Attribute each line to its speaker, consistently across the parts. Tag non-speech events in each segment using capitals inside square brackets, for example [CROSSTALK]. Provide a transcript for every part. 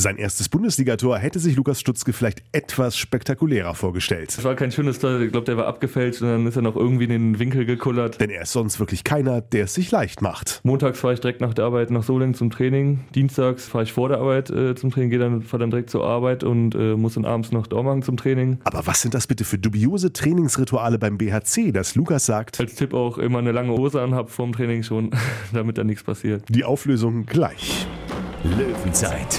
Speaker 1: Sein erstes Bundesligator hätte sich Lukas Stutzke vielleicht etwas spektakulärer vorgestellt.
Speaker 2: Es war kein schönes Tor, ich glaube, der war abgefälscht und dann ist er noch irgendwie in den Winkel gekullert.
Speaker 1: Denn er ist sonst wirklich keiner, der es sich leicht macht.
Speaker 2: Montags fahre ich direkt nach der Arbeit nach Solingen zum Training. Dienstags fahre ich vor der Arbeit äh, zum Training, gehe dann, fahre dann direkt zur Arbeit und äh, muss dann abends nach Dormagen zum Training.
Speaker 1: Aber was sind das bitte für dubiose Trainingsrituale beim BHC, dass Lukas sagt?
Speaker 2: Als Tipp auch immer eine lange Hose anhab vorm Training schon, [LAUGHS] damit da nichts passiert.
Speaker 1: Die Auflösung gleich.
Speaker 3: Löwenzeit,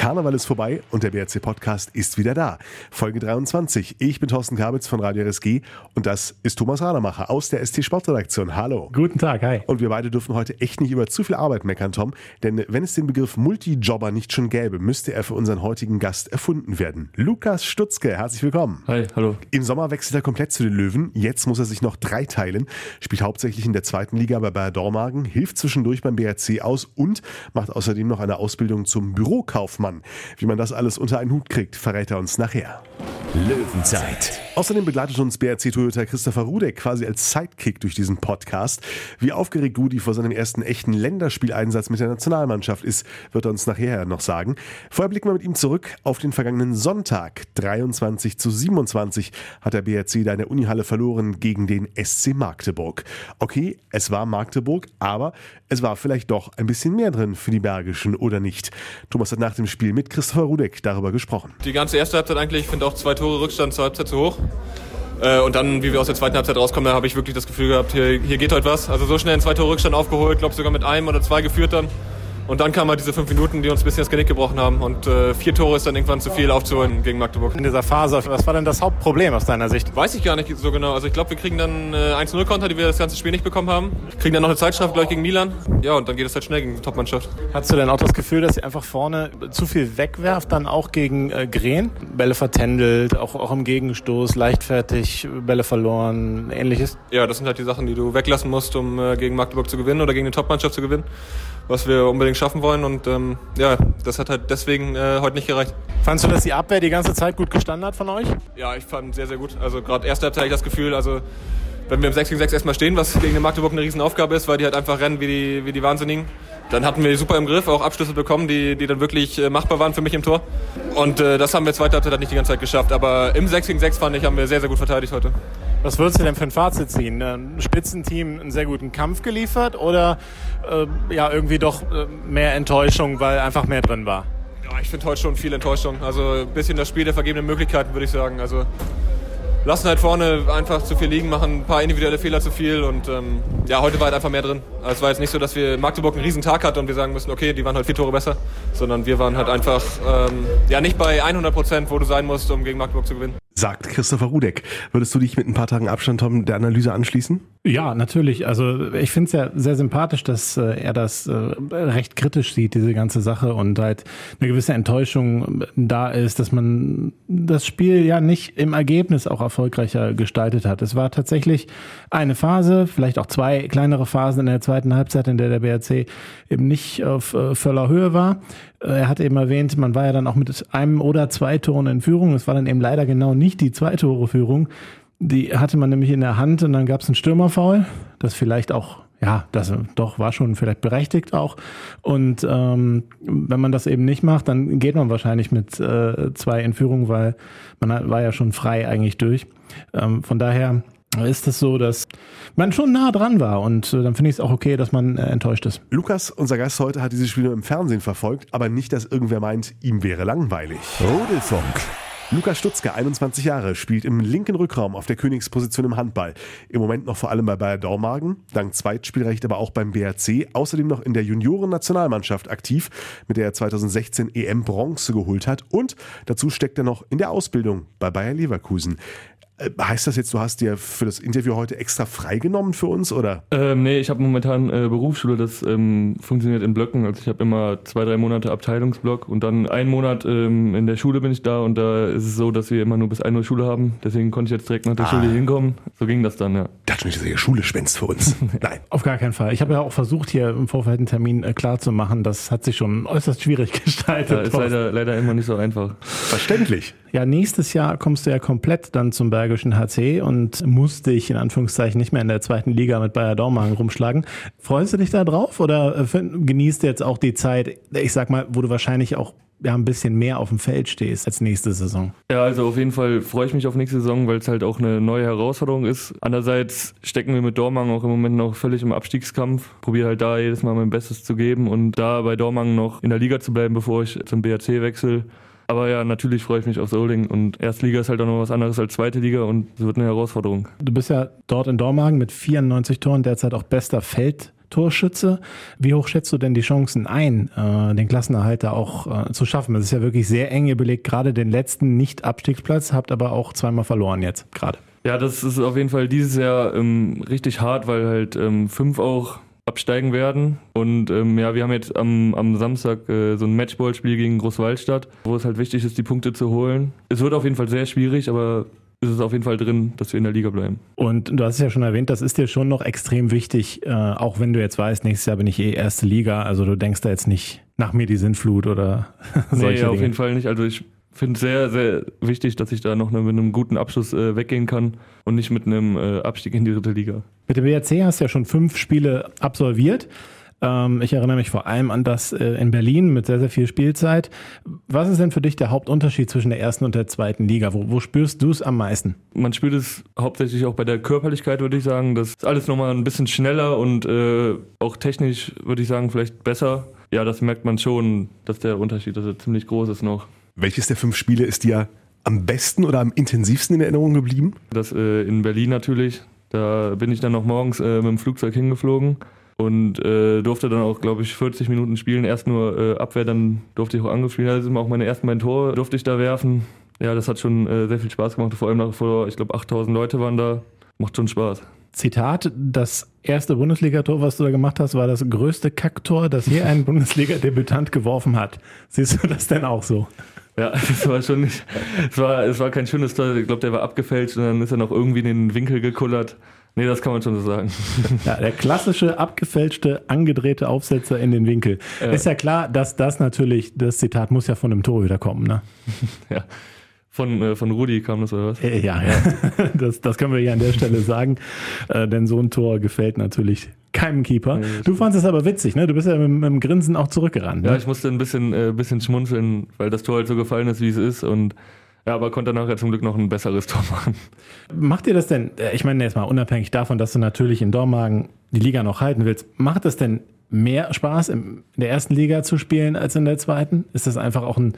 Speaker 1: Karneval ist vorbei und der BRC Podcast ist wieder da. Folge 23. Ich bin Thorsten Kabitz von Radio RSG und das ist Thomas Rademacher aus der ST Sportredaktion. Hallo.
Speaker 4: Guten Tag, hi.
Speaker 1: Und wir beide dürfen heute echt nicht über zu viel Arbeit meckern, Tom, denn wenn es den Begriff Multijobber nicht schon gäbe, müsste er für unseren heutigen Gast erfunden werden. Lukas Stutzke, herzlich willkommen.
Speaker 2: Hi, hallo.
Speaker 1: Im Sommer wechselt er komplett zu den Löwen. Jetzt muss er sich noch drei teilen. Spielt hauptsächlich in der zweiten Liga bei Bayer Dormagen, hilft zwischendurch beim BRC aus und macht außerdem noch eine Ausbildung zum Bürokaufmann. Wie man das alles unter einen Hut kriegt, verrät er uns nachher.
Speaker 3: Löwenzeit,
Speaker 1: Außerdem begleitet uns BRC Toyota Christopher Rudek quasi als Sidekick durch diesen Podcast. Wie aufgeregt Rudi vor seinem ersten echten Länderspieleinsatz mit der Nationalmannschaft ist, wird er uns nachher noch sagen. Vorher blicken wir mit ihm zurück auf den vergangenen Sonntag. 23 zu 27 hat der BRC da in der Unihalle verloren gegen den SC Magdeburg. Okay, es war Magdeburg, aber es war vielleicht doch ein bisschen mehr drin für die Bergischen, oder nicht? Thomas hat nach dem Spiel mit Christopher Rudek darüber gesprochen.
Speaker 5: Die ganze erste Halbzeit eigentlich, ich finde auch zwei Tore Rückstand zur Halbzeit zu hoch. Äh, und dann, wie wir aus der zweiten Halbzeit rauskommen, da habe ich wirklich das Gefühl gehabt, hier, hier geht heute was. Also so schnell ein zwei Tore Rückstand aufgeholt, glaube sogar mit einem oder zwei geführt dann. Und dann kamen halt diese fünf Minuten, die uns ein bisschen das Genick gebrochen haben. Und äh, vier Tore ist dann irgendwann zu viel aufzuholen gegen Magdeburg.
Speaker 4: In dieser Phase, was war denn das Hauptproblem aus deiner Sicht?
Speaker 5: Weiß ich gar nicht so genau. Also ich glaube, wir kriegen dann äh, 1-0-Konter, die wir das ganze Spiel nicht bekommen haben. Kriegen dann noch eine Zeitstrafe gleich gegen Milan. Ja, und dann geht es halt schnell gegen die Topmannschaft.
Speaker 4: Hast du denn auch das Gefühl, dass ihr einfach vorne zu viel wegwerft, dann auch gegen äh, Gren? Bälle vertändelt, auch, auch im Gegenstoß, leichtfertig, Bälle verloren, ähnliches?
Speaker 5: Ja, das sind halt die Sachen, die du weglassen musst, um äh, gegen Magdeburg zu gewinnen oder gegen eine Topmannschaft zu gewinnen. Was wir unbedingt schaffen wollen. Und ähm, ja, das hat halt deswegen äh, heute nicht gereicht.
Speaker 4: Fandst du, dass die Abwehr die ganze Zeit gut gestanden hat von euch?
Speaker 5: Ja, ich fand sehr, sehr gut. Also gerade erste Halbzeit hatte ich das Gefühl, also wenn wir im 6 gegen 6 erstmal stehen, was gegen den Magdeburg eine Riesenaufgabe ist, weil die halt einfach rennen wie die, wie die Wahnsinnigen. Dann hatten wir die super im Griff, auch Abschlüsse bekommen, die, die dann wirklich äh, machbar waren für mich im Tor. Und äh, das haben wir zweite Halbzeit halt nicht die ganze Zeit geschafft. Aber im 6 gegen 6 fand ich, haben wir sehr, sehr gut verteidigt heute.
Speaker 4: Was würdest du denn für ein Fazit ziehen? Ein Spitzenteam einen sehr guten Kampf geliefert oder äh, ja irgendwie doch äh, mehr Enttäuschung, weil einfach mehr drin war?
Speaker 5: Ja, ich finde heute schon viel Enttäuschung. Also ein bisschen das Spiel der vergebenen Möglichkeiten, würde ich sagen. Also lassen halt vorne einfach zu viel liegen, machen ein paar individuelle Fehler zu viel und ähm, ja, heute war halt einfach mehr drin. Also es war jetzt nicht so, dass wir Magdeburg einen riesen Tag hatten und wir sagen müssen, okay, die waren halt vier Tore besser, sondern wir waren halt einfach ähm, ja nicht bei 100 Prozent, wo du sein musst, um gegen Magdeburg zu gewinnen.
Speaker 1: Sagt Christopher Rudek. Würdest du dich mit ein paar Tagen Abstand, Tom, der Analyse anschließen?
Speaker 6: Ja, natürlich. Also ich finde es ja sehr sympathisch, dass äh, er das äh, recht kritisch sieht, diese ganze Sache und halt eine gewisse Enttäuschung da ist, dass man das Spiel ja nicht im Ergebnis auch erfolgreicher gestaltet hat. Es war tatsächlich eine Phase, vielleicht auch zwei kleinere Phasen in der zweiten Halbzeit, in der der BRC eben nicht auf äh, voller Höhe war. Er hat eben erwähnt, man war ja dann auch mit einem oder zwei Toren in Führung. Es war dann eben leider genau nicht die zwei Tore Führung. Die hatte man nämlich in der Hand und dann gab es einen Stürmerfoul, das vielleicht auch, ja, das doch war schon vielleicht berechtigt auch. Und ähm, wenn man das eben nicht macht, dann geht man wahrscheinlich mit äh, zwei in Führung, weil man war ja schon frei eigentlich durch. Ähm, von daher ist es so, dass man schon nah dran war und äh, dann finde ich es auch okay, dass man äh, enttäuscht ist.
Speaker 1: Lukas, unser Gast heute, hat dieses Spiel nur im Fernsehen verfolgt, aber nicht, dass irgendwer meint, ihm wäre langweilig.
Speaker 3: Rudelfunk.
Speaker 1: Lukas Stutzke, 21 Jahre, spielt im linken Rückraum auf der Königsposition im Handball. Im Moment noch vor allem bei Bayer Dormagen, dank Zweitspielrecht aber auch beim BRC, außerdem noch in der Junioren-Nationalmannschaft aktiv, mit der er 2016 EM Bronze geholt hat und dazu steckt er noch in der Ausbildung bei Bayer Leverkusen. Äh, Heißt das jetzt, du hast dir für das Interview heute extra freigenommen für uns, oder?
Speaker 2: Ähm, nee, ich habe momentan äh, Berufsschule, das ähm, funktioniert in Blöcken. Also ich habe immer zwei, drei Monate Abteilungsblock und dann einen Monat ähm, in der Schule bin ich da und da ist es so, dass wir immer nur bis 1 Uhr Schule haben. Deswegen konnte ich jetzt direkt nach der
Speaker 1: Ah.
Speaker 2: Schule hinkommen. So ging das dann, ja.
Speaker 1: Dachte nicht, dass ihr Schule schwänzt für uns. [LAUGHS] Nein.
Speaker 6: Auf gar keinen Fall. Ich habe ja auch versucht, hier im Vorfeld einen Termin äh, klar zu machen. Das hat sich schon äußerst schwierig [LAUGHS] gestaltet.
Speaker 2: ja ist leider, leider immer nicht so einfach.
Speaker 1: Verständlich.
Speaker 6: Ja, nächstes Jahr kommst du ja komplett dann zum Bergischen HC und musst dich in Anführungszeichen nicht mehr in der zweiten Liga mit Bayer Dormagen rumschlagen. Freust du dich da drauf oder äh, genießt du jetzt auch die Zeit, ich sag mal, wo du wahrscheinlich auch ja, ein bisschen mehr auf dem Feld stehst als nächste Saison.
Speaker 2: Ja, also auf jeden Fall freue ich mich auf nächste Saison, weil es halt auch eine neue Herausforderung ist. Andererseits stecken wir mit Dormagen auch im Moment noch völlig im Abstiegskampf. Probiere halt da jedes Mal mein Bestes zu geben und da bei Dormagen noch in der Liga zu bleiben, bevor ich zum BRC wechsle. Aber ja, natürlich freue ich mich auf Soling und Erstliga ist halt auch noch was anderes als zweite Liga und es wird eine Herausforderung.
Speaker 6: Du bist ja dort in Dormagen mit 94 Toren derzeit auch bester Feld. Torschütze. Wie hoch schätzt du denn die Chancen ein, äh, den Klassenerhalt da auch äh, zu schaffen? Es ist ja wirklich sehr eng. Ihr belegt gerade den letzten Nicht-Abstiegsplatz, habt aber auch zweimal verloren jetzt gerade.
Speaker 2: Ja, das ist auf jeden Fall dieses Jahr ähm, richtig hart, weil halt ähm, fünf auch absteigen werden. Und ähm, ja, wir haben jetzt am, am Samstag äh, so ein Matchballspiel gegen Großwaldstadt, wo es halt wichtig ist, die Punkte zu holen. Es wird auf jeden Fall sehr schwierig, aber ist es auf jeden Fall drin, dass wir in der Liga bleiben.
Speaker 6: Und du hast es ja schon erwähnt, das ist dir schon noch extrem wichtig, äh, auch wenn du jetzt weißt, nächstes Jahr bin ich eh erste Liga, also du denkst da jetzt nicht nach mir die Sinnflut oder [LAUGHS] solche
Speaker 2: nee, auf
Speaker 6: Dinge.
Speaker 2: jeden Fall nicht. Also ich finde es sehr, sehr wichtig, dass ich da noch mit einem guten Abschluss äh, weggehen kann und nicht mit einem äh, Abstieg in die dritte Liga.
Speaker 6: Mit dem BRC hast du ja schon fünf Spiele absolviert. Ähm, ich erinnere mich vor allem an das äh, in Berlin mit sehr, sehr viel Spielzeit. Was ist denn für dich der Hauptunterschied zwischen der ersten und der zweiten Liga? Wo, wo spürst du es am meisten?
Speaker 2: Man spürt es hauptsächlich auch bei der Körperlichkeit, würde ich sagen. Das ist alles nochmal ein bisschen schneller und äh, auch technisch, würde ich sagen, vielleicht besser. Ja, das merkt man schon, dass der Unterschied also ziemlich groß ist noch.
Speaker 1: Welches der fünf Spiele ist dir am besten oder am intensivsten in Erinnerung geblieben?
Speaker 2: Das äh, in Berlin natürlich. Da bin ich dann noch morgens äh, mit dem Flugzeug hingeflogen und äh, durfte dann auch, glaube ich, 40 Minuten spielen. Erst nur äh, Abwehr, dann durfte ich auch angespielt. Das sind auch meine ersten beiden Tore, durfte ich da werfen. Ja, das hat schon äh, sehr viel Spaß gemacht. Vor allem nach vor, ich glaube, 8000 Leute waren da. Macht schon Spaß.
Speaker 6: Zitat, das erste Bundesligator, was du da gemacht hast, war das größte Kacktor, das je ein Bundesliga-Debütant geworfen hat. Siehst du das denn auch so?
Speaker 2: Ja, [LAUGHS] es war schon nicht, es war, es war kein schönes Tor. Ich glaube, der war abgefälscht und dann ist er noch irgendwie in den Winkel gekullert. Nee, das kann man schon so sagen. [LAUGHS]
Speaker 6: Ja, der klassische, abgefälschte, angedrehte Aufsetzer in den Winkel.
Speaker 2: Ja.
Speaker 6: Ist ja klar, dass das natürlich, das Zitat muss ja von einem Torhüter kommen, ne? [LAUGHS]
Speaker 2: Ja. Von, äh, von Rudi kam das oder was?
Speaker 6: Äh, Ja, ja. [LAUGHS] Das, das können wir hier an der Stelle sagen. Äh, denn so ein Tor gefällt natürlich keinem Keeper.
Speaker 2: Nee, das
Speaker 6: Du fandest es aber witzig, ne? Du bist ja mit, mit dem Grinsen auch zurückgerannt.
Speaker 2: Ja,
Speaker 6: Ne?
Speaker 2: ich musste ein bisschen, äh, bisschen schmunzeln, weil das Tor halt so gefallen ist, wie es ist. Und ja, aber konnte nachher zum Glück noch ein besseres Tor machen.
Speaker 6: Macht dir das denn, äh, ich meine jetzt mal unabhängig davon, dass du natürlich in Dormagen die Liga noch halten willst, macht es denn mehr Spaß in der ersten Liga zu spielen als in der zweiten? Ist das einfach auch ein,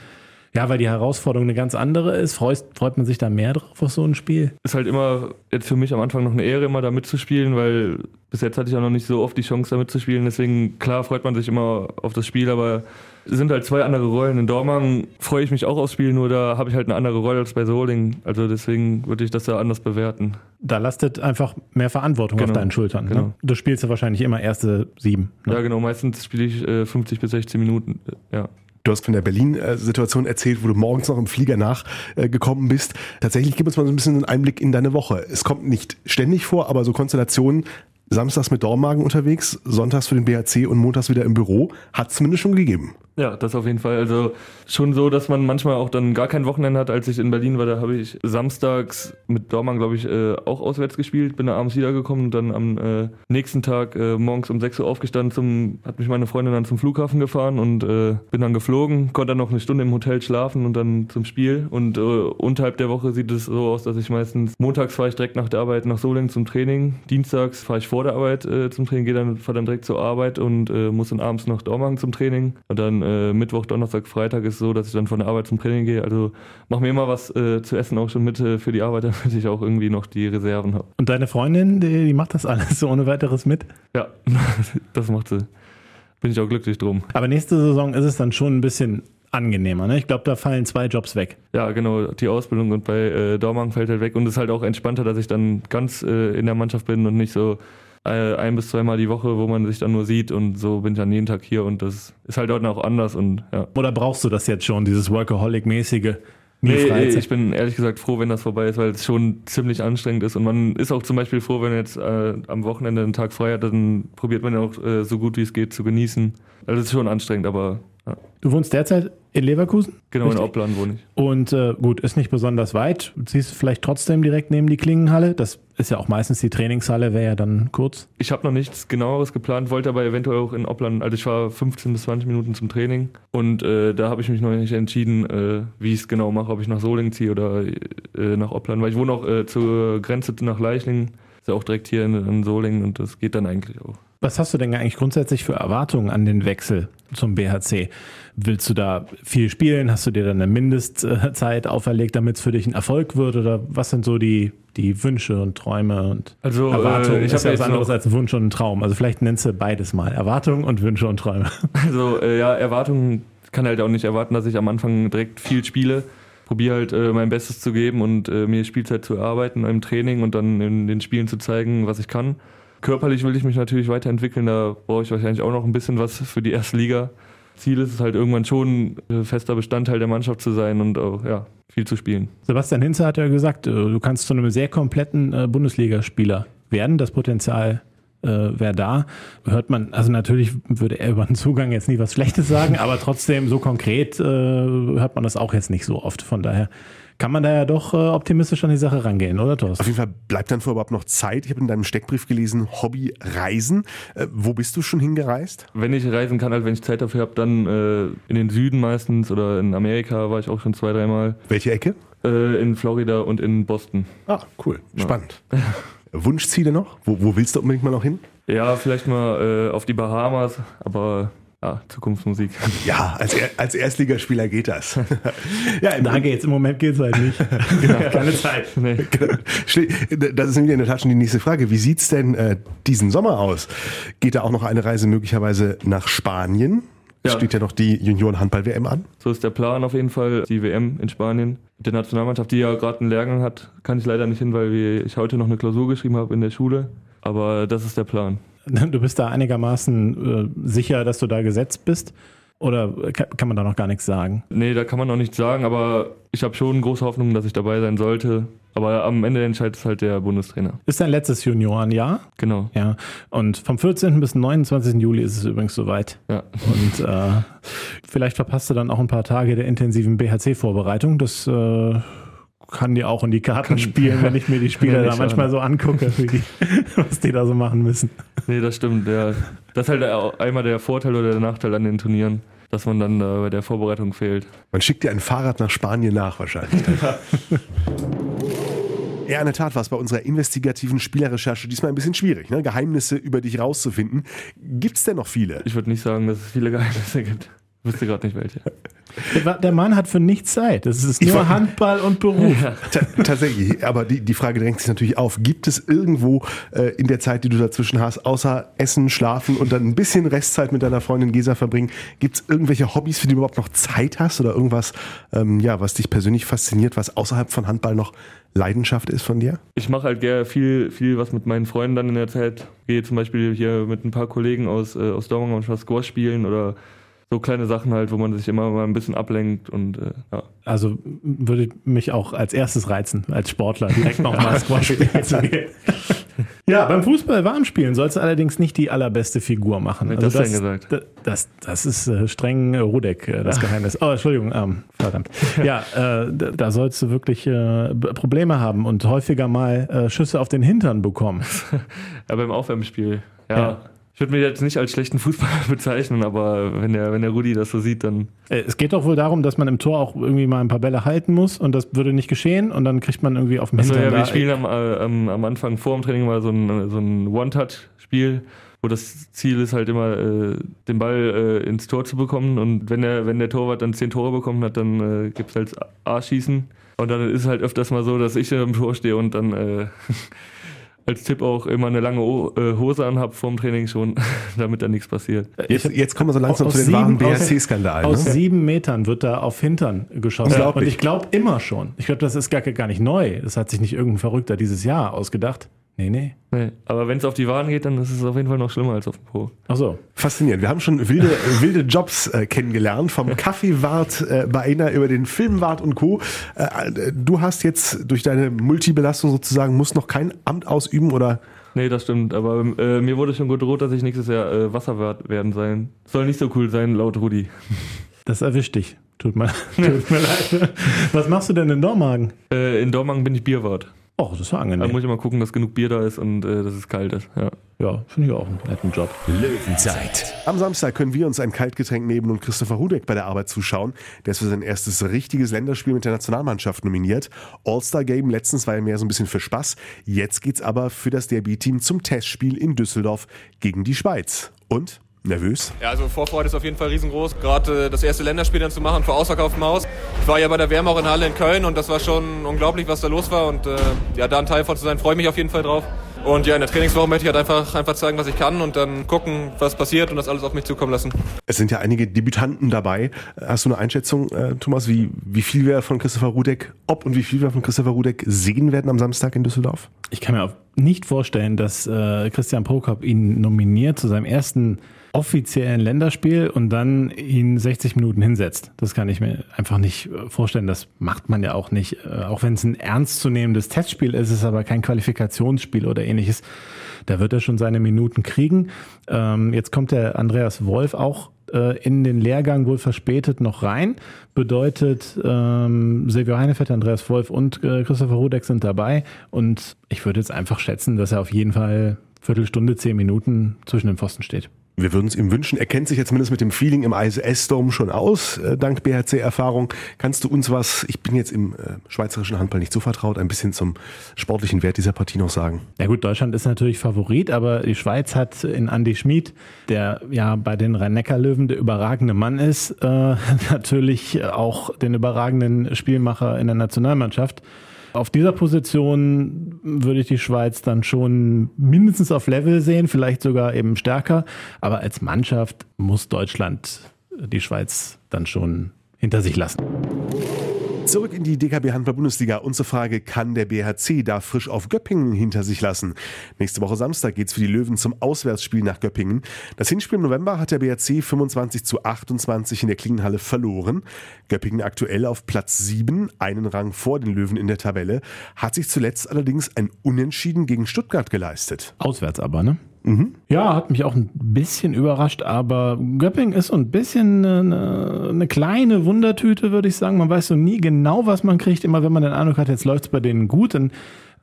Speaker 6: ja, weil die Herausforderung eine ganz andere ist? Freut, freut man sich da mehr drauf auf so ein Spiel?
Speaker 2: Ist halt immer jetzt für mich am Anfang noch eine Ehre, immer da mitzuspielen, weil bis jetzt hatte ich auch noch nicht so oft die Chance, da mitzuspielen. Deswegen, klar, freut man sich immer auf das Spiel, aber es sind halt zwei andere Rollen. In Dormagen freue ich mich auch aufs Spiel, nur da habe ich halt eine andere Rolle als bei Soling. Also deswegen würde ich das da anders bewerten.
Speaker 6: Da lastet einfach mehr Verantwortung auf
Speaker 2: Genau,
Speaker 6: deinen Schultern. Ne?
Speaker 2: genau.
Speaker 6: Du spielst ja wahrscheinlich immer erste sieben. Ne?
Speaker 2: Ja, genau, meistens spiele ich äh, 50 bis 16 Minuten. äh, Ja.
Speaker 1: Du hast von der Berlin-Situation erzählt, wo du morgens noch im Flieger nachgekommen bist. Tatsächlich gib uns mal so ein bisschen einen Einblick in deine Woche. Es kommt nicht ständig vor, aber so Konstellationen, samstags mit Dormagen unterwegs, sonntags für den BHC und montags wieder im Büro, hat es zumindest schon gegeben.
Speaker 2: Ja, das auf jeden Fall. Also schon so, dass man manchmal auch dann gar kein Wochenende hat. Als ich in Berlin war, da habe ich samstags mit Dormann, glaube ich, äh, auch auswärts gespielt, bin da abends wiedergekommen und dann am äh, nächsten Tag äh, morgens um 6 Uhr aufgestanden, zum, hat mich meine Freundin dann zum Flughafen gefahren und äh, bin dann geflogen, konnte dann noch eine Stunde im Hotel schlafen und dann zum Spiel. Und äh, unterhalb der Woche sieht es so aus, dass ich meistens montags fahre ich direkt nach der Arbeit nach Solingen zum Training, dienstags fahre ich vor der Arbeit äh, zum Training, gehe dann, fahre dann direkt zur Arbeit und muss dann abends nach Dormagen zum Training. Und dann äh, Mittwoch, Donnerstag, Freitag ist so, dass ich dann von der Arbeit zum Training gehe. Also mache mir immer was äh, zu essen auch schon mit äh, für die Arbeit, [LAUGHS] damit ich auch irgendwie noch die Reserven habe.
Speaker 6: Und deine Freundin, die, die macht das alles [LAUGHS] so ohne weiteres mit?
Speaker 2: Ja, [LAUGHS] das macht sie. Bin ich auch glücklich drum.
Speaker 6: Aber nächste Saison ist es dann schon ein bisschen angenehmer. Ne? Ich glaube, da fallen zwei Jobs weg.
Speaker 2: Ja, genau, die Ausbildung und bei äh, Dormagen fällt halt weg und es ist halt auch entspannter, dass ich dann ganz äh, in der Mannschaft bin und nicht so ein bis zweimal die Woche, wo man sich dann nur sieht und so bin ich dann jeden Tag hier und das ist halt dort auch anders und ja.
Speaker 6: Oder brauchst du das jetzt schon, dieses Workaholic-mäßige?
Speaker 2: Nee,
Speaker 6: Freizeit?
Speaker 2: ich bin ehrlich gesagt froh, wenn das vorbei ist, weil es schon ziemlich anstrengend ist und man ist auch zum Beispiel froh, wenn man jetzt äh, am Wochenende einen Tag frei hat, dann probiert man ja auch äh, so gut wie es geht zu genießen. Also es ist schon anstrengend, aber.
Speaker 6: Du wohnst derzeit in Leverkusen?
Speaker 2: Genau,
Speaker 6: Richtig?
Speaker 2: in Oppland wohne ich.
Speaker 6: Und äh, gut, ist nicht besonders weit. Ziehst du vielleicht trotzdem direkt neben die Klingenhalle? Das ist ja auch meistens die Trainingshalle, wäre ja dann kurz.
Speaker 2: Ich habe noch nichts genaueres geplant, wollte aber eventuell auch in Oppland, also ich war 15 bis 20 Minuten zum Training und äh, da habe ich mich noch nicht entschieden, äh, wie ich es genau mache, ob ich nach Solingen ziehe oder äh, nach Oppland, weil ich wohne auch äh, zur Grenze nach Leichlingen, ist ja auch direkt hier in, in Solingen und das geht dann eigentlich auch.
Speaker 6: Was hast du denn eigentlich grundsätzlich für Erwartungen an den Wechsel zum BHC? Willst du da viel spielen? Hast du dir dann eine Mindestzeit auferlegt, damit es für dich ein Erfolg wird? Oder was sind so die, die Wünsche und Träume und
Speaker 2: Also, äh,
Speaker 6: Erwartungen?
Speaker 2: ich
Speaker 6: ist
Speaker 2: hab
Speaker 6: ja was anderes als ein Wunsch und ein Traum. Also vielleicht nennst du beides mal. Erwartungen und Wünsche und Träume. [LAUGHS]
Speaker 2: Also äh, ja, Erwartungen kann halt auch nicht erwarten, dass ich am Anfang direkt viel spiele. Probiere halt äh, mein Bestes zu geben und äh, mir Spielzeit zu erarbeiten im Training und dann in den Spielen zu zeigen, was ich kann. Körperlich will ich mich natürlich weiterentwickeln, da brauche ich wahrscheinlich auch noch ein bisschen was für die erste Liga. Ziel ist es halt irgendwann schon, äh, fester Bestandteil der Mannschaft zu sein und auch ja, viel zu spielen.
Speaker 6: Sebastian Hinze hat ja gesagt, äh, du kannst zu einem sehr kompletten äh, Bundesligaspieler werden. Das Potenzial äh, wäre da. Hört man, also natürlich würde er über den Zugang jetzt nie was Schlechtes sagen, [LAUGHS] aber trotzdem so konkret äh, hört man das auch jetzt nicht so oft. Von daher kann man da ja doch äh, optimistisch an die Sache rangehen, oder
Speaker 1: Auf
Speaker 6: Thorsten?
Speaker 1: jeden Fall bleibt dann vor überhaupt noch Zeit. Ich habe in deinem Steckbrief gelesen, Hobby Reisen. Äh, wo bist du schon hingereist?
Speaker 2: Wenn ich reisen kann, halt wenn ich Zeit dafür habe, dann äh, in den Süden meistens oder in Amerika war ich auch schon zwei, dreimal.
Speaker 1: Welche Ecke?
Speaker 2: Äh, in Florida und in Boston.
Speaker 1: Ah, cool. Spannend. [LAUGHS] Wunschziele noch? Wo, wo willst du unbedingt mal noch hin?
Speaker 2: Ja, vielleicht mal äh, auf die Bahamas, aber ja, Zukunftsmusik. [LAUGHS]
Speaker 1: Ja, als, Er- als Erstligaspieler geht das. [LAUGHS] ja, im,
Speaker 6: Da geht's, im Moment geht's halt nicht. [LAUGHS] Keine Zeit.
Speaker 2: nee.
Speaker 1: Das ist nämlich in der Tat schon die nächste Frage. Wie sieht's denn äh, diesen Sommer aus? Geht da auch noch eine Reise möglicherweise nach Spanien?
Speaker 2: Ja.
Speaker 1: Steht ja noch die Junioren-Handball-WM an.
Speaker 2: So ist der Plan auf jeden Fall. Die WM in Spanien. Mit der Nationalmannschaft, die ja gerade einen Lehrgang hat, kann ich leider nicht hin, weil ich heute noch eine Klausur geschrieben habe in der Schule. Aber das ist der Plan. [LAUGHS]
Speaker 6: Du bist da einigermaßen äh, sicher, dass du da gesetzt bist? Oder kann, man da noch gar nichts sagen?
Speaker 2: Nee, da kann man noch nichts sagen, aber ich habe schon große Hoffnung, dass ich dabei sein sollte. Aber am Ende entscheidet es halt der Bundestrainer.
Speaker 6: Ist dein letztes Juniorenjahr?
Speaker 2: Genau.
Speaker 6: Ja. Und vom 14. bis 29. Juli ist es übrigens soweit.
Speaker 2: Ja.
Speaker 6: Und äh, vielleicht verpasst du dann auch ein paar Tage der intensiven BHC-Vorbereitung. Das äh, kann dir auch in die Karten spielen, wenn ich mir die [LAUGHS] Spieler
Speaker 2: Ja,
Speaker 6: da manchmal so angucke, wie die, [LAUGHS] was die da so machen müssen.
Speaker 2: Nee, das stimmt. Der, das ist halt einmal der Vorteil oder der Nachteil an den Turnieren, dass man dann äh, bei der Vorbereitung fehlt.
Speaker 1: Man schickt dir ein Fahrrad nach Spanien nach wahrscheinlich. [LAUGHS] Ja, in der Tat war es bei unserer investigativen Spielerrecherche diesmal ein bisschen schwierig, ne? Geheimnisse über dich rauszufinden. Gibt's denn noch viele?
Speaker 2: Ich würde nicht sagen, dass es viele Geheimnisse gibt. Ich wüsste gerade nicht welche.
Speaker 6: Der, Mann hat für nichts Zeit. Das ist nur Handball und Beruf.
Speaker 1: Ta tatsächlich, aber die, die Frage drängt sich natürlich auf. Gibt es irgendwo äh, in der Zeit, die du dazwischen hast, außer Essen, Schlafen und dann ein bisschen Restzeit mit deiner Freundin Gesa verbringen, gibt es irgendwelche Hobbys, für die du überhaupt noch Zeit hast oder irgendwas, ähm, ja, was dich persönlich fasziniert, was außerhalb von Handball noch Leidenschaft ist von dir?
Speaker 2: Ich mache halt gerne viel, viel was mit meinen Freunden dann in der Zeit. Gehe zum Beispiel hier mit ein paar Kollegen aus, äh, aus Dortmund manchmal Squash spielen oder so kleine Sachen halt, wo man sich immer mal ein bisschen ablenkt und äh, ja.
Speaker 6: Also würde mich auch als erstes reizen, als Sportler direkt nochmal [LAUGHS] Squash spielen zu gehen. Ja, beim Fußball warm spielen sollst du allerdings nicht die allerbeste Figur machen. Also
Speaker 2: das denn gesagt?
Speaker 6: Das, das, das ist äh, streng äh, Rudek, äh, das [LAUGHS] Geheimnis. Oh, Entschuldigung, ähm, verdammt. Ja, äh, da, sollst du wirklich Probleme haben und häufiger mal Schüsse auf den Hintern bekommen. [LAUGHS]
Speaker 2: Ja, beim Aufwärmspiel. Ja.
Speaker 6: Ja.
Speaker 2: Ich würde mich jetzt nicht als schlechten Fußballer [LAUGHS] bezeichnen, aber wenn der, wenn der Rudi das so sieht, dann.
Speaker 6: Äh, Es geht doch wohl darum, dass man im Tor auch irgendwie mal ein paar Bälle halten muss und das würde nicht geschehen und dann kriegt man irgendwie auf dem
Speaker 2: Also
Speaker 6: Hintern
Speaker 2: ja, wir spielen am, äh, am, am Anfang vor dem Training mal so ein, so ein One-Touch-Spiel, wo das Ziel ist halt immer, äh, den Ball äh, ins Tor zu bekommen. Und wenn der, wenn der Torwart dann zehn Tore bekommen hat, dann äh, gibt es halt A-Schießen. Und dann ist es halt öfters mal so, dass ich im Tor stehe und dann äh, [LAUGHS] als Tipp auch immer eine lange o äh, Hose anhab vorm Training schon, [LAUGHS] damit da nichts passiert.
Speaker 1: Jetzt, jetzt kommen wir so langsam
Speaker 6: Aus
Speaker 1: zu den
Speaker 6: sieben-
Speaker 1: wahren
Speaker 6: aus-
Speaker 1: BHC-Skandalen.
Speaker 6: Aus
Speaker 1: Ne?
Speaker 6: sieben Metern wird da auf Hintern geschossen. Und ich glaube immer schon. Ich glaube, das ist gar, gar nicht neu. Das hat sich nicht irgendein Verrückter dieses Jahr ausgedacht. Nee, nee.
Speaker 2: Nee. Aber wenn es auf die Waden geht, dann ist es auf jeden Fall noch schlimmer als auf dem Po.
Speaker 6: Ach so.
Speaker 1: Faszinierend. Wir haben schon wilde, [LAUGHS] wilde Jobs äh, kennengelernt, vom Kaffeewart äh, bei einer über den Filmwart und Co. Äh, du hast jetzt durch deine Multibelastung sozusagen, musst noch kein Amt ausüben oder
Speaker 2: Nee, das stimmt. Aber äh, mir wurde schon gedroht, dass ich nächstes Jahr äh, Wasserwart werden sein. Soll nicht so cool sein, laut Rudi. [LAUGHS]
Speaker 6: Das erwischt dich. Tut mir, [LAUGHS] tut mir leid. Was machst du denn in Dormagen?
Speaker 2: Äh, in Dormagen bin ich Bierwart.
Speaker 6: Oh, das ist
Speaker 2: Da
Speaker 6: angenehm.
Speaker 2: muss ich mal gucken, dass genug Bier da ist und äh, dass es kalt ist. Ja.
Speaker 6: Ja, finde ich auch einen netten Job.
Speaker 3: Löwenzeit.
Speaker 1: Am Samstag können wir uns ein Kaltgetränk nehmen und Christopher Hudeck bei der Arbeit zuschauen. Der ist für sein erstes richtiges Länderspiel mit der Nationalmannschaft nominiert. All-Star-Game letztens war ja mehr so ein bisschen für Spaß. Jetzt geht's aber für das DRB-Team zum Testspiel in Düsseldorf gegen die Schweiz. Und? Nervös?
Speaker 5: Ja, also Vorfreude ist auf jeden Fall riesengroß. Gerade äh, das erste Länderspiel dann zu machen vor ausverkauftem Haus. Ich war ja bei der WM auch in Halle in Köln und das war schon unglaublich, was da los war. Und äh, ja, da ein Teil von zu sein, freue ich mich auf jeden Fall drauf. Und ja, in der Trainingswoche möchte ich halt einfach, einfach zeigen, was ich kann und dann gucken, was passiert und das alles auf mich zukommen lassen.
Speaker 1: Es sind ja einige Debütanten dabei. Hast du eine Einschätzung, äh, Thomas, wie, wie viel wir von Christopher Rudeck, ob und wie viel wir von Christopher Rudeck sehen werden am Samstag in Düsseldorf?
Speaker 6: Ich kann mir auch nicht vorstellen, dass äh, Christian Prokop ihn nominiert zu seinem ersten offiziellen Länderspiel und dann ihn 60 Minuten hinsetzt. Das kann ich mir einfach nicht äh, vorstellen. Das macht man ja auch nicht. Äh, auch wenn es ein ernstzunehmendes Testspiel ist, ist es aber kein Qualifikationsspiel oder ähnliches. Da wird er schon seine Minuten kriegen. Ähm, jetzt kommt der Andreas Wolf auch äh, in den Lehrgang wohl verspätet noch rein. Bedeutet, ähm, Silvio Heinefetter, Andreas Wolf und äh, Christopher Rudeck sind dabei. Und ich würde jetzt einfach schätzen, dass er auf jeden Fall Viertelstunde, zehn Minuten zwischen den Pfosten steht.
Speaker 1: Wir würden es ihm wünschen. Er kennt sich jetzt zumindest mit dem Feeling im ISS-Dome schon aus, äh, dank BHC-Erfahrung. Kannst du uns was, ich bin jetzt im äh, schweizerischen Handball nicht so vertraut, ein bisschen zum sportlichen Wert dieser Partie noch sagen?
Speaker 6: Ja gut, Deutschland ist natürlich Favorit, aber die Schweiz hat in Andy Schmid, der ja bei den Rhein-Neckar-Löwen der überragende Mann ist, äh, [LAUGHS] natürlich auch den überragenden Spielmacher in der Nationalmannschaft. Auf dieser Position würde ich die Schweiz dann schon mindestens auf Level sehen, vielleicht sogar eben stärker. Aber als Mannschaft muss Deutschland die Schweiz dann schon hinter sich lassen.
Speaker 1: Zurück in die DKB Handball-Bundesliga. Unsere Frage, kann der BHC da frisch auf Göppingen hinter sich lassen? Nächste Woche Samstag geht's für die Löwen zum Auswärtsspiel nach Göppingen. Das Hinspiel im November hat der BHC 25 zu 28 in der Klingenhalle verloren. Göppingen aktuell auf Platz 7, einen Rang vor den Löwen in der Tabelle, hat sich zuletzt allerdings ein Unentschieden gegen Stuttgart geleistet.
Speaker 6: Auswärts aber, ne? Ja, hat mich auch ein bisschen überrascht, aber Göpping ist so ein bisschen eine, eine kleine Wundertüte, würde ich sagen. Man weiß so nie genau, was man kriegt. Immer wenn man den Eindruck hat, jetzt läuft es bei denen gut, dann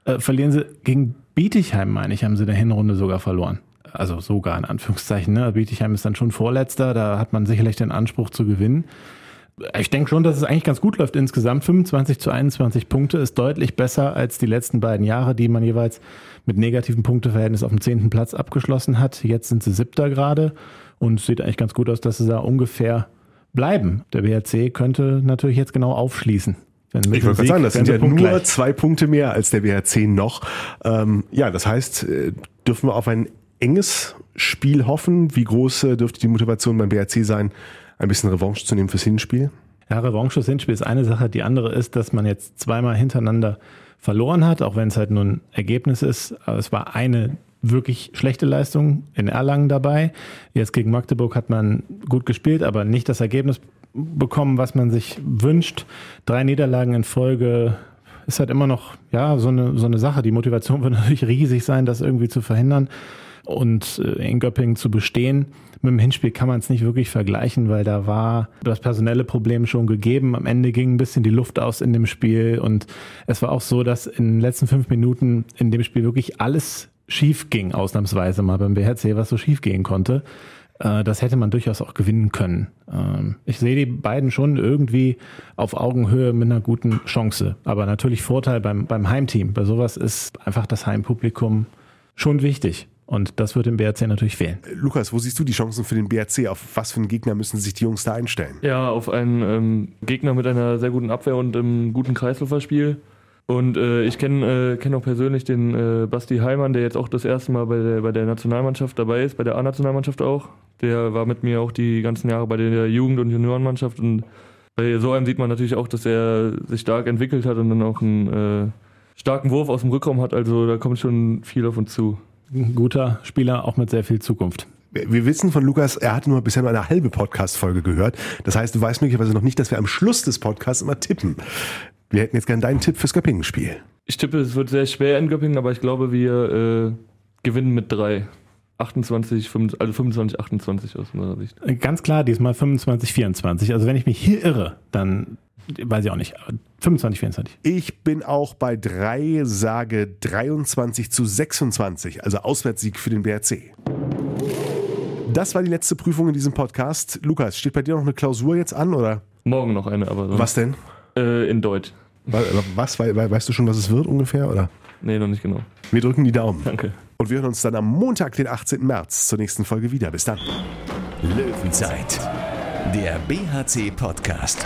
Speaker 6: äh, verlieren sie gegen Bietigheim, meine ich, haben sie in der Hinrunde sogar verloren. Also sogar in Anführungszeichen. Ne? Bietigheim ist dann schon Vorletzter, da hat man sicherlich den Anspruch zu gewinnen. Ich denke schon, dass es eigentlich ganz gut läuft insgesamt. 25 zu 21 Punkte ist deutlich besser als die letzten beiden Jahre, die man jeweils mit negativen Punkteverhältnis auf dem zehnten Platz abgeschlossen hat. Jetzt sind sie siebter gerade und es sieht eigentlich ganz gut aus, dass sie da ungefähr bleiben. Der BRC könnte natürlich jetzt genau aufschließen.
Speaker 1: Ich wollte gerade sagen, das sind ja nur
Speaker 6: punktgleich.
Speaker 1: zwei Punkte mehr als der BHC noch. Ähm, ja, das heißt, äh, dürfen wir auf ein enges Spiel hoffen? Wie groß äh, dürfte die Motivation beim BHC sein, ein bisschen Revanche zu nehmen fürs Hinspiel?
Speaker 6: Ja, Revanche fürs Hinspiel ist eine Sache. Die andere ist, dass man jetzt zweimal hintereinander verloren hat, auch wenn es halt nur ein Ergebnis ist. Aber es war eine wirklich schlechte Leistung in Erlangen dabei. Jetzt gegen Magdeburg hat man gut gespielt, aber nicht das Ergebnis bekommen, was man sich wünscht. Drei Niederlagen in Folge ist halt immer noch, ja, so eine, so eine Sache. Die Motivation [LAUGHS] wird natürlich riesig sein, das irgendwie zu verhindern und äh, in Göppingen zu bestehen. Mit dem Hinspiel kann man es nicht wirklich vergleichen, weil da war das personelle Problem schon gegeben. Am Ende ging ein bisschen die Luft aus in dem Spiel und es war auch so, dass in den letzten fünf Minuten in dem Spiel wirklich alles schief ging, ausnahmsweise mal beim BHC, was so schief gehen konnte. Äh, Das hätte man durchaus auch gewinnen können. Ähm, Ich sehe die beiden schon irgendwie auf Augenhöhe mit einer guten Chance. Aber natürlich Vorteil beim, beim Heimteam. Bei sowas ist einfach das Heimpublikum schon wichtig. Und das wird im BRC natürlich fehlen.
Speaker 1: Lukas, wo siehst du die Chancen für den BHC? Auf was für einen Gegner müssen sich die Jungs da einstellen?
Speaker 2: Ja, auf einen ähm, Gegner mit einer sehr guten Abwehr und einem guten Kreisläuferspiel. Und äh, ich kenne äh, kenn auch persönlich den äh, Basti Heimann, der jetzt auch das erste Mal bei der, bei der Nationalmannschaft dabei ist, bei der A-Nationalmannschaft auch. Der war mit mir auch die ganzen Jahre bei der Jugend- und Juniorenmannschaft. Und bei so einem sieht man natürlich auch, dass er sich stark entwickelt hat und dann auch einen äh, starken Wurf aus dem Rückraum hat. Also da kommt schon viel auf uns zu.
Speaker 6: Ein guter Spieler, auch mit sehr viel Zukunft.
Speaker 1: Wir wissen von Lukas, er hat nur bisher nur eine halbe Podcast-Folge gehört. Das heißt, du weißt möglicherweise noch nicht, dass wir am Schluss des Podcasts immer tippen. Wir hätten jetzt gerne deinen Tipp fürs Göppingen-Spiel.
Speaker 2: Ich tippe, es wird sehr schwer in Göppingen, aber ich glaube, wir äh, gewinnen mit drei. 28, 25, also 25, 28 aus meiner Sicht.
Speaker 6: Ganz klar, diesmal 25, 24. Also wenn ich mich hier irre, dann weiß ich auch nicht. 25, 24.
Speaker 1: Ich bin auch bei drei, sage 23 zu 26, also Auswärtssieg für den BRC. Das war die letzte Prüfung in diesem Podcast. Lukas, steht bei dir noch eine Klausur jetzt an oder
Speaker 2: Morgen noch eine, aber
Speaker 1: was denn?
Speaker 2: Äh, in Deutsch.
Speaker 1: Was? Weißt du schon, was es wird ungefähr? Oder?
Speaker 2: Nee, noch nicht genau.
Speaker 1: Wir drücken die Daumen.
Speaker 2: Danke.
Speaker 1: Und wir hören uns dann am Montag, den 18. März, zur nächsten Folge wieder. Bis dann.
Speaker 3: Löwenzeit, der BHC-Podcast.